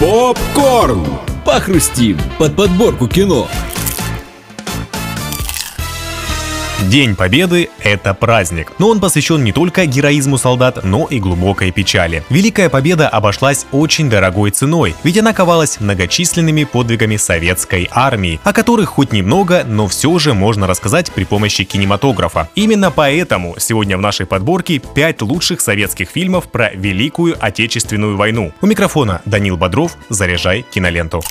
Попкорн! Похрустим под подборку кино. День Победы – это праздник, но он посвящен не только героизму солдат, но и глубокой печали. Великая Победа обошлась очень дорогой ценой, ведь она ковалась многочисленными подвигами советской армии, о которых хоть немного, но все же можно рассказать при помощи кинематографа. Именно поэтому сегодня в нашей подборке 5 лучших советских фильмов про Великую Отечественную войну. У микрофона Данил Бодров, заряжай киноленту.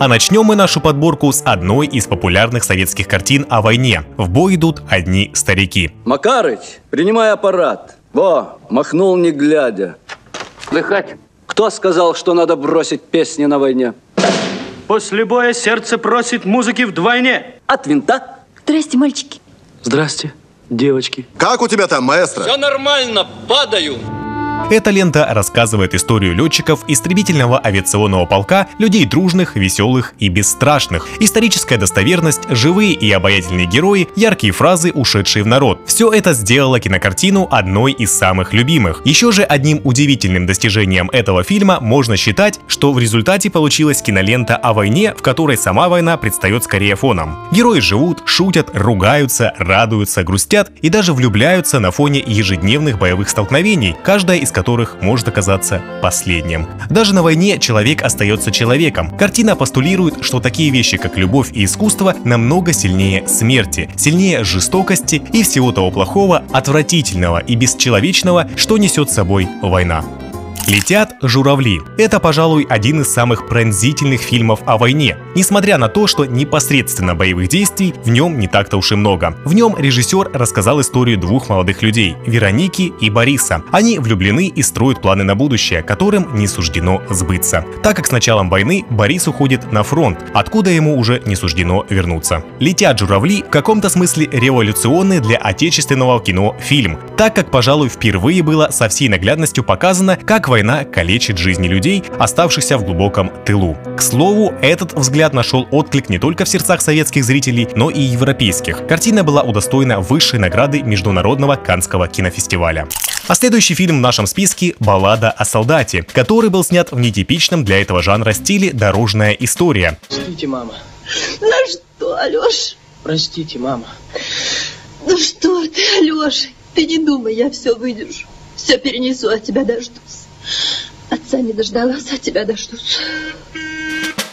А начнем мы нашу подборку с одной из популярных советских картин о войне. В бой идут одни старики. Макарыч, принимай аппарат. Во, махнул не глядя. Слыхать? Кто сказал, что надо бросить песни на войне? После боя сердце просит музыки вдвойне. От винта? Здрасте, мальчики. Здрасте, девочки. Как у тебя там, маэстро? Все нормально, падаю. Эта лента рассказывает историю летчиков истребительного авиационного полка, людей дружных, веселых и бесстрашных. Историческая достоверность, живые и обаятельные герои, яркие фразы, ушедшие в народ. Все это сделало кинокартину одной из самых любимых. Еще же одним удивительным достижением этого фильма можно считать, что в результате получилась кинолента о войне, в которой сама война предстает скорее фоном. Герои живут, шутят, ругаются, радуются, грустят и даже влюбляются на фоне ежедневных боевых столкновений, каждая из которых может оказаться последним. Даже на войне человек остается человеком. Картина постулирует, что такие вещи, как любовь и искусство, намного сильнее смерти, сильнее жестокости и всего того плохого, отвратительного и бесчеловечного, что несет с собой война. Летят журавли. Это, пожалуй, один из самых пронзительных фильмов о войне. Несмотря на то, что непосредственно боевых действий в нем не так-то уж и много. В нем режиссер рассказал историю двух молодых людей – Вероники и Бориса. Они влюблены и строят планы на будущее, которым не суждено сбыться. Так как с началом войны Борис уходит на фронт, откуда ему уже не суждено вернуться. «Летят журавли» в каком-то смысле революционный для отечественного кино фильм, так как, пожалуй, впервые было со всей наглядностью показано, как война война калечит жизни людей, оставшихся в глубоком тылу. К слову, этот взгляд нашел отклик не только в сердцах советских зрителей, но и европейских. Картина была удостоена высшей награды Международного Канского кинофестиваля. А следующий фильм в нашем списке – «Баллада о солдате», который был снят в нетипичном для этого жанра стиле «Дорожная история». Простите, мама. Ну что, Алёш? Простите, мама. Ну что ты, Алёша? Ты не думай, я все выдержу. Все перенесу, от тебя дождусь. Отца не дождалась, от тебя дождусь.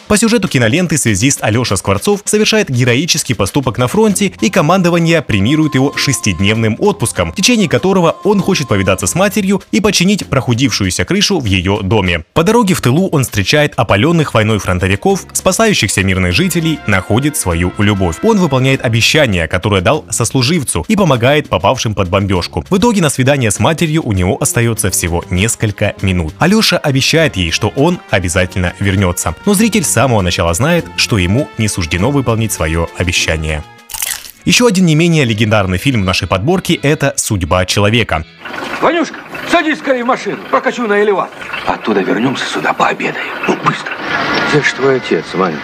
По сюжету киноленты связист Алеша Скворцов совершает героический поступок на фронте, и командование премирует его шестидневным отпуском, в течение которого он хочет повидаться с матерью и починить прохудившуюся крышу в ее доме. По дороге в тылу он встречает опаленных войной фронтовиков, спасающихся мирных жителей, находит свою любовь. Он выполняет обещание, которое дал сослуживцу, и помогает попавшим под бомбежку. В итоге на свидание с матерью у него остается всего несколько минут. Алеша обещает ей, что он обязательно вернется. Но зритель самого начала знает, что ему не суждено выполнить свое обещание. Еще один не менее легендарный фильм в нашей подборке – это «Судьба человека». Ванюшка, садись скорее в машину, прокачу на элеватор. Оттуда вернемся сюда, пообедаем. Ну, быстро. Где же твой отец, Ваня?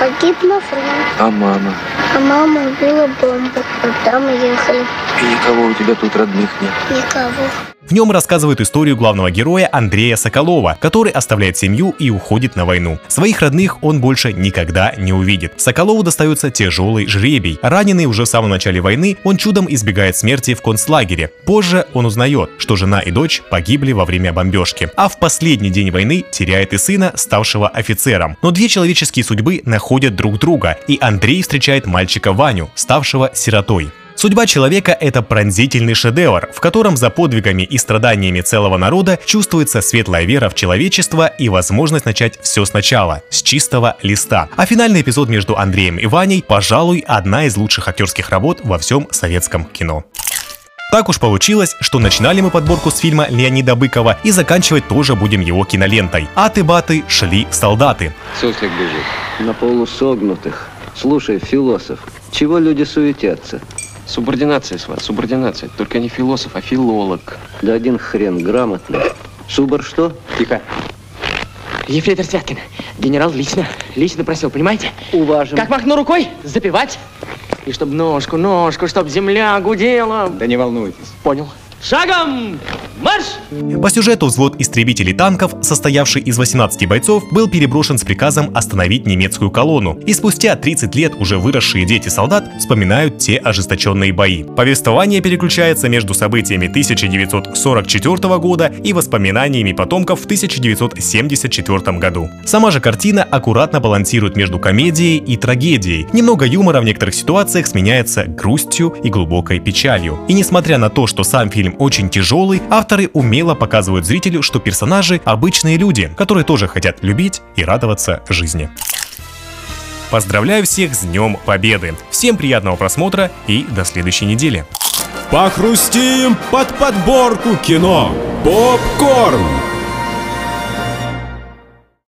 Погиб на фронте, А мама? а мама убила бомбу. Вот там уехали. И никого у тебя тут родных нет. Никого. Нем рассказывают историю главного героя Андрея Соколова, который оставляет семью и уходит на войну. Своих родных он больше никогда не увидит. Соколову достается тяжелый жребий. Раненый уже в самом начале войны, он чудом избегает смерти в концлагере. Позже он узнает, что жена и дочь погибли во время бомбежки. А в последний день войны теряет и сына, ставшего офицером. Но две человеческие судьбы находят друг друга, и Андрей встречает мальчика Ваню, ставшего сиротой. Судьба человека – это пронзительный шедевр, в котором за подвигами и страданиями целого народа чувствуется светлая вера в человечество и возможность начать все сначала, с чистого листа. А финальный эпизод между Андреем и Ваней, пожалуй, одна из лучших актерских работ во всем советском кино. Так уж получилось, что начинали мы подборку с фильма Леонида Быкова и заканчивать тоже будем его кинолентой. Аты-баты шли солдаты. Суслик бежит. На полусогнутых. Слушай, философ, чего люди суетятся? Субординация, сват, субординация. Только не философ, а филолог. Да один хрен грамотный. Субор что? Тихо. Ефрейтор Святкин, генерал лично, лично просил, понимаете? Уважим. Как махну рукой, запивать. И чтоб ножку, ножку, чтоб земля гудела. Да не волнуйтесь. Понял. Шагом! Марш! По сюжету взвод истребителей танков, состоявший из 18 бойцов, был переброшен с приказом остановить немецкую колонну. И спустя 30 лет уже выросшие дети солдат вспоминают те ожесточенные бои. Повествование переключается между событиями 1944 года и воспоминаниями потомков в 1974 году. Сама же картина аккуратно балансирует между комедией и трагедией. Немного юмора в некоторых ситуациях сменяется грустью и глубокой печалью. И несмотря на то, что сам фильм очень тяжелый, авторы умело показывают зрителю, что персонажи обычные люди, которые тоже хотят любить и радоваться жизни. Поздравляю всех с Днем Победы! Всем приятного просмотра и до следующей недели! Похрустим под подборку кино. Попкорн.